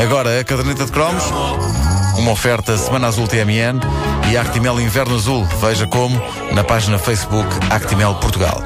Agora a caderneta de cromos, uma oferta Semana Azul TMN e Actimel Inverno Azul. Veja como na página Facebook Actimel Portugal.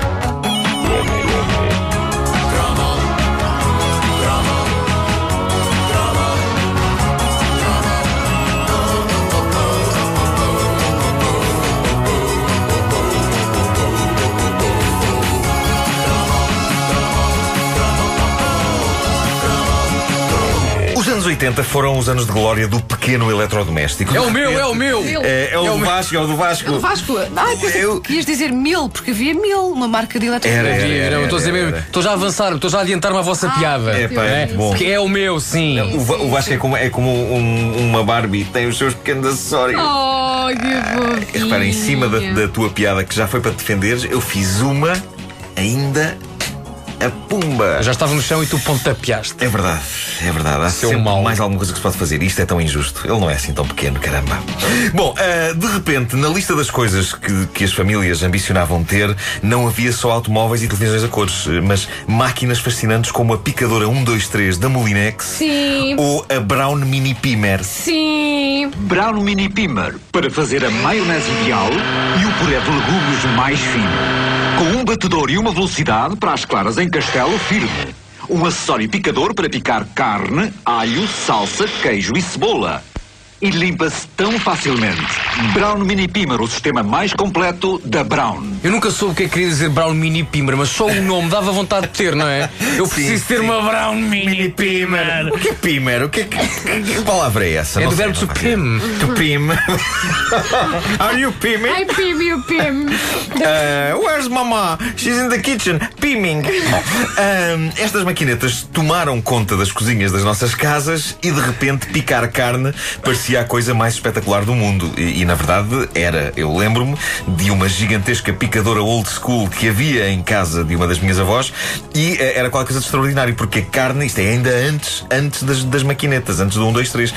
Os anos 80 foram os anos de glória do pequeno eletrodoméstico. É o meu, é o meu! É, é o do Vasco, é o do Vasco. Vasco, ai, pensei Eu- que ias dizer mil, porque havia mil, uma marca de eletrodomésticos. era, era, estou a dizer mesmo, estou já a avançar, estou já a adiantar-me a vossa piada. É, pá, é É, bom. Porque é o meu, sim. O, o Vasco é como, é como um- uma Barbie, tem os seus pequenos acessórios. Oh, que fofinho. Repara, em cima da, da tua piada que já foi para te defenderes, eu fiz uma ainda a pumba. Eu já estava no chão e tu pontapeaste. É verdade, é verdade. Há Seu sempre mal. mais alguma coisa que se pode fazer. Isto é tão injusto. Ele não é assim tão pequeno, caramba. Bom, ah, de repente, na lista das coisas que, que as famílias ambicionavam ter, não havia só automóveis e televisões a cores, mas máquinas fascinantes como a picadora 123 da Molinex Sim. ou a Brown Mini Pimer. Sim. Brown Mini Pimer para fazer a maionese ideal e o puré de legumes mais fino. Com um batedor e uma velocidade para as claras em castelo firme. Um acessório picador para picar carne, alho, salsa, queijo e cebola. E limpa-se tão facilmente. Brown Mini Pimer, o sistema mais completo da Brown. Eu nunca soube o que é que queria dizer Brown Mini Pimer, mas só o nome dava vontade de ter, não é? Eu preciso ter sim. uma Brown Mini Pimer. O que é Pimer? O que, é que, que, palavra é essa? É Não do verbo to pim. To pim. Are you pimming? Ai, Pim, o Pim. Uh, where's mama? She's in the kitchen, pimming. Bom, um, estas maquinetas tomaram conta das cozinhas das nossas casas e de repente picar carne parecia a coisa mais espetacular do mundo. E, e, na verdade era. Eu lembro-me de uma gigantesca picadora old school que havia em casa de uma das minhas avós e eh, era qualquer coisa de extraordinário porque a carne, isto é ainda antes, antes das, das maquinetas, antes do 1, 2, 3.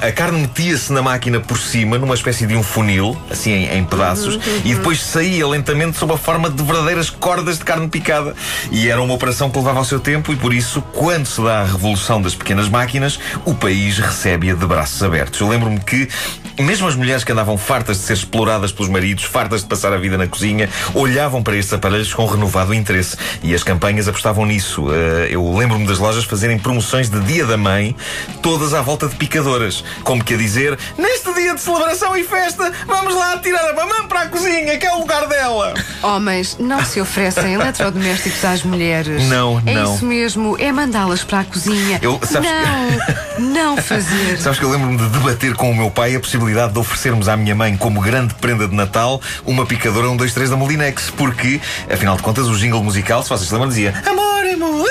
A, a a carne metia-se na máquina por cima, numa espécie de um funil, assim em, em pedaços, e depois saía lentamente sob a forma de verdadeiras cordas de carne picada. E era uma operação que levava ao seu tempo, e por isso, quando se dá a revolução das pequenas máquinas, o país recebe-a de braços abertos. Eu lembro-me que, mesmo as mulheres que andavam fartas de ser exploradas pelos maridos, fartas de passar a vida na cozinha, olhavam para estes aparelhos com renovado interesse. E as campanhas apostavam nisso. Eh, eu lembro-me das lojas fazerem promoções de Dia da Mãe, todas à volta de picadoras. Como que a dizer, neste dia de celebração e festa, vamos lá tirar a mamã para a cozinha, que é o lugar dela. Homens, não se oferecem eletrodomésticos às mulheres. Não, é não. isso mesmo, é mandá-las para a cozinha. Eu- sabes não, não fazer. Sabes que eu lembro-me de debater com o meu pai a possibilidade de oferecermos à minha mãe, como grande prenda de Natal, uma picadora 1, 2, 3 da Molinex. Porque, afinal de contas, o jingle musical, se vocês lembram, dizia Amor Molinex.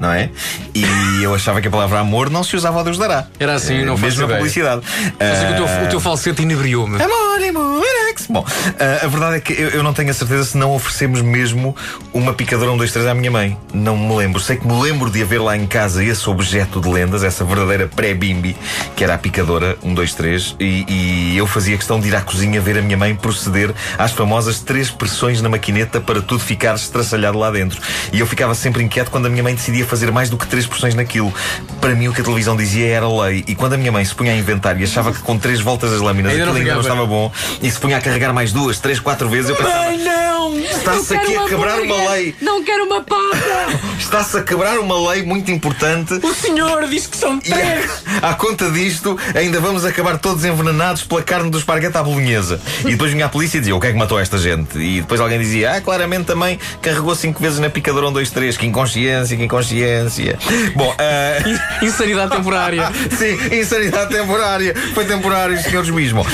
Não é? E eu achava que a palavra amor não se usava ao Deus dará. Era assim, Eh, não faço Mesmo na publicidade. Mas que o, teu, o teu falsete inebriou-me. Amor, amor, Rex. Bom, ah, a verdade é que eu, eu não tenho a certeza se não oferecemos mesmo uma picadora 1, 2, 3 à minha mãe. Não me lembro. Sei que me lembro de haver lá em casa esse objeto de lendas, essa verdadeira pré-bimbi, que era a picadora 1, 2, 3. E, e eu fazia questão de ir à cozinha ver a minha mãe proceder às famosas três pressões na maquineta para tudo ficar estraçalhado lá dentro. E eu ficava sempre inquieto quando a minha mãe decidia fazer mais do que três pressões naquilo. Para mim, o que a televisão dizia era lei. E quando a minha mãe se punha a inventar e achava que com três voltas das lâminas Ainda aquilo ainda não estava bom e se punha a carregar mais duas, três, quatro vezes, eu pensava. Ai, não! Está-se aqui a quebrar uma lei. Não quero uma pata. Está-se a quebrar uma lei muito importante. O senhor disse que são três! à, à conta disto, ainda vamos acabar todos envenenados pela carne do esparguete à bolonhesa. E depois vinha a polícia e dizia: O que é que matou esta gente? E depois alguém dizia: Ah, claramente também carregou cinco vezes na picadora 1, 2, 3. Que inconsciência, que inconsciência. Bom, ah, Insanidade temporária. Sim, insanidade temporária. Foi temporário, senhores mesmo.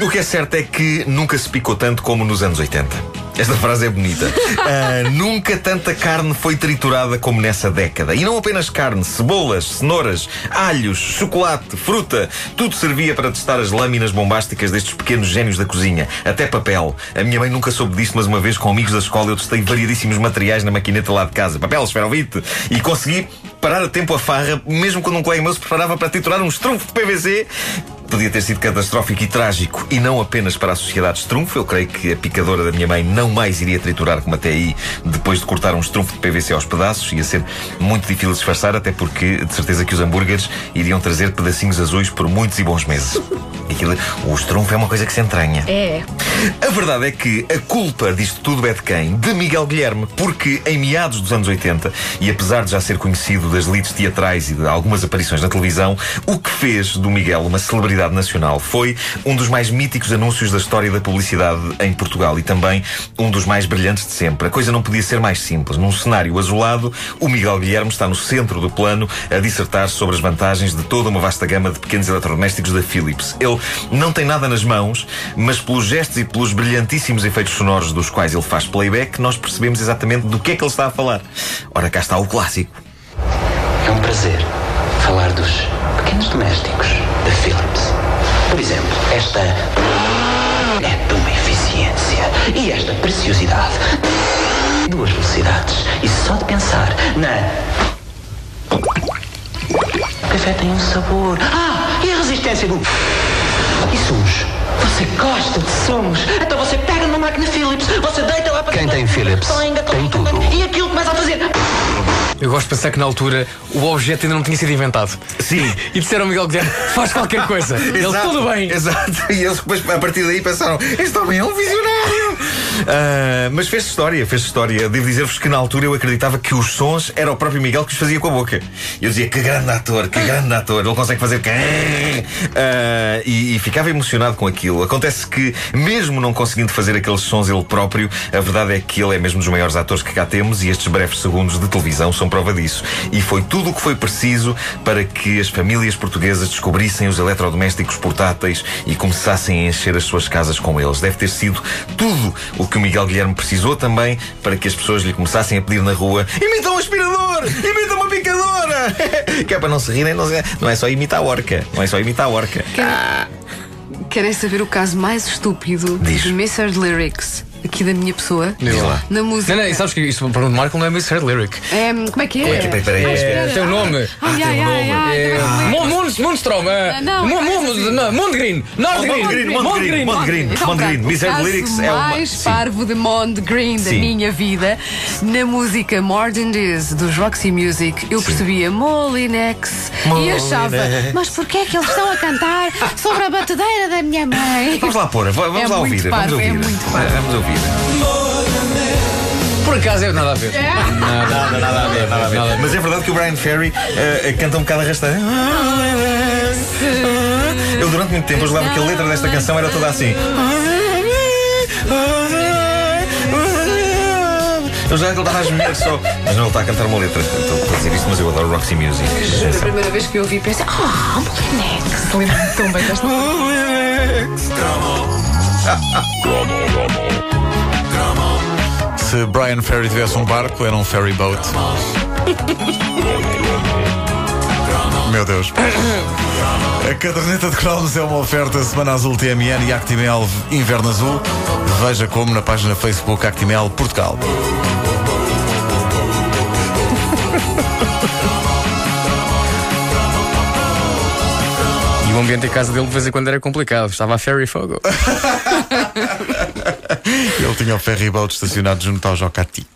o que é certo é que nunca se picou tanto como nos anos 80. Esta frase é bonita. Ah, nunca tanta carne foi triturada como nessa década. E não apenas carne, cebolas, cenouras, alhos, chocolate, fruta. Tudo servia para testar as lâminas bombásticas destes pequenos génios da cozinha. Até papel. A minha mãe nunca soube disto, mas uma vez com amigos da escola eu testei variadíssimos materiais na maquineta lá de casa. Papel, esferovite. E consegui parar a tempo a farra, mesmo quando um colega meu se preparava para triturar um estrunfo de PVC podia ter sido catastrófico e trágico, e não apenas para a sociedade estrunfo. Eu creio que a picadora da minha mãe não mais iria triturar como até aí, depois de cortar um estrunfo de PVC aos pedaços. Ia ser muito difícil de disfarçar, até porque de certeza que os hambúrgueres iriam trazer pedacinhos azuis por muitos e bons meses. Aquilo, o estrunfo é uma coisa que se entranha. É. A verdade é que a culpa disto tudo é de quem? De Miguel Guilherme, porque em meados dos anos 80, e apesar de já ser conhecido das lides teatrais e de algumas aparições na televisão, o que fez do Miguel uma celebridade nacional foi um dos mais míticos anúncios da história da publicidade em Portugal e também um dos mais brilhantes de sempre. A coisa não podia ser mais simples. Num cenário azulado, o Miguel Guilherme está no centro do plano a dissertar sobre as vantagens de toda uma vasta gama de pequenos eletrodomésticos da Philips. Ele não tem nada nas mãos, mas pelos gestos e pelos brilhantíssimos efeitos sonoros dos quais ele faz playback, nós percebemos exatamente do que é que ele está a falar. Ora, cá está o clássico. É um prazer falar dos pequenos domésticos da Philips. Por exemplo, esta é de uma eficiência e esta preciosidade. Duas velocidades. E só de pensar na. O café tem um sabor. Ah, e a resistência do. E sumos? Você gosta de sumos? Então você pega numa máquina Philips, você deita lá para Quem tem Philips tem tudo. E aquilo começa a fazer. Eu gosto de pensar que na altura o objeto ainda não tinha sido inventado. Sim. E disseram ao Miguel Guilherme: faz qualquer coisa. Ele, Exato, tudo bem. Exato. E eles depois, a partir daí, pensaram: este homem é um visionário. Ah, mas fez história, fez história. Devo dizer-vos que na altura eu acreditava que os sons era o próprio Miguel que os fazia com a boca. Eu dizia: que grande ator, que grande ator. Ele consegue fazer. Ah, e, e ficava emocionado com aquilo. Acontece que, mesmo não conseguindo fazer aqueles sons ele próprio, a verdade é que ele é mesmo dos maiores atores que cá temos e estes breves segundos de televisão são prova disso. E foi tudo o que foi preciso para que as famílias portuguesas descobrissem os eletrodomésticos portáteis e começassem a encher as suas casas com eles. Deve ter sido tudo o que o Miguel Guilherme precisou também para que as pessoas lhe começassem a pedir na rua: imita um aspirador! Imita uma picadora! que é para não se rirem, não, é- não é só imitar a orca. Não é só imitar a orca. Querem saber o caso mais estúpido Diz. de Mr. Lyrics aqui da minha pessoa? Diz lá. Na música. Não, não, e sabes que isto para o Marco não é Misheard Lyric. É, como é que é? É é? Peraí, peraí. Espera. É, tem um nome. Ai, ai, tem nome. É, é, é assim. não, Mondgreen. Nordgreen. Mondgreen, Mondgreen, Mondgreen, Então, Mondgreen. pronto, Misery o caso Lyrics é uma. mais parvo de Mond Green da minha vida. Na música More Than This dos Roxy Music, eu percebia Molinex e achava, mas porquê é que eles estão a cantar sobre a batedeira da minha mãe? Vamos lá pôr, vamos É lá ouvir. vamos é ouvir. Vamos ouvir. Por acaso é nada a ver. Nada, nada a ver, nada a ver. Nada a ver. Mas é verdade que o Brian Ferry eh, canta um bocado arrastado. Eu durante muito tempo julgava que a letra desta canção era toda assim. Eu já que ele estava a gemer só. Mas não, ele está a cantar uma letra. Estou a dizer isto, mas eu adoro Roxy Music. Juro, a primeira vez que eu ouvi, pensei, ah, Molinex. Lembro-me tão bem desta. Se Brian Ferry tivesse um barco, era um ferry boat. Meu Deus. A caderneta de cromos é uma oferta Semana Azul TMN e Actimel Inverno Azul. Veja como na página Facebook Actimel Portugal. Em casa dele de vez em quando era complicado. Estava a ferry fogo. Ele tinha o ferry boat estacionado junto ao Jocati.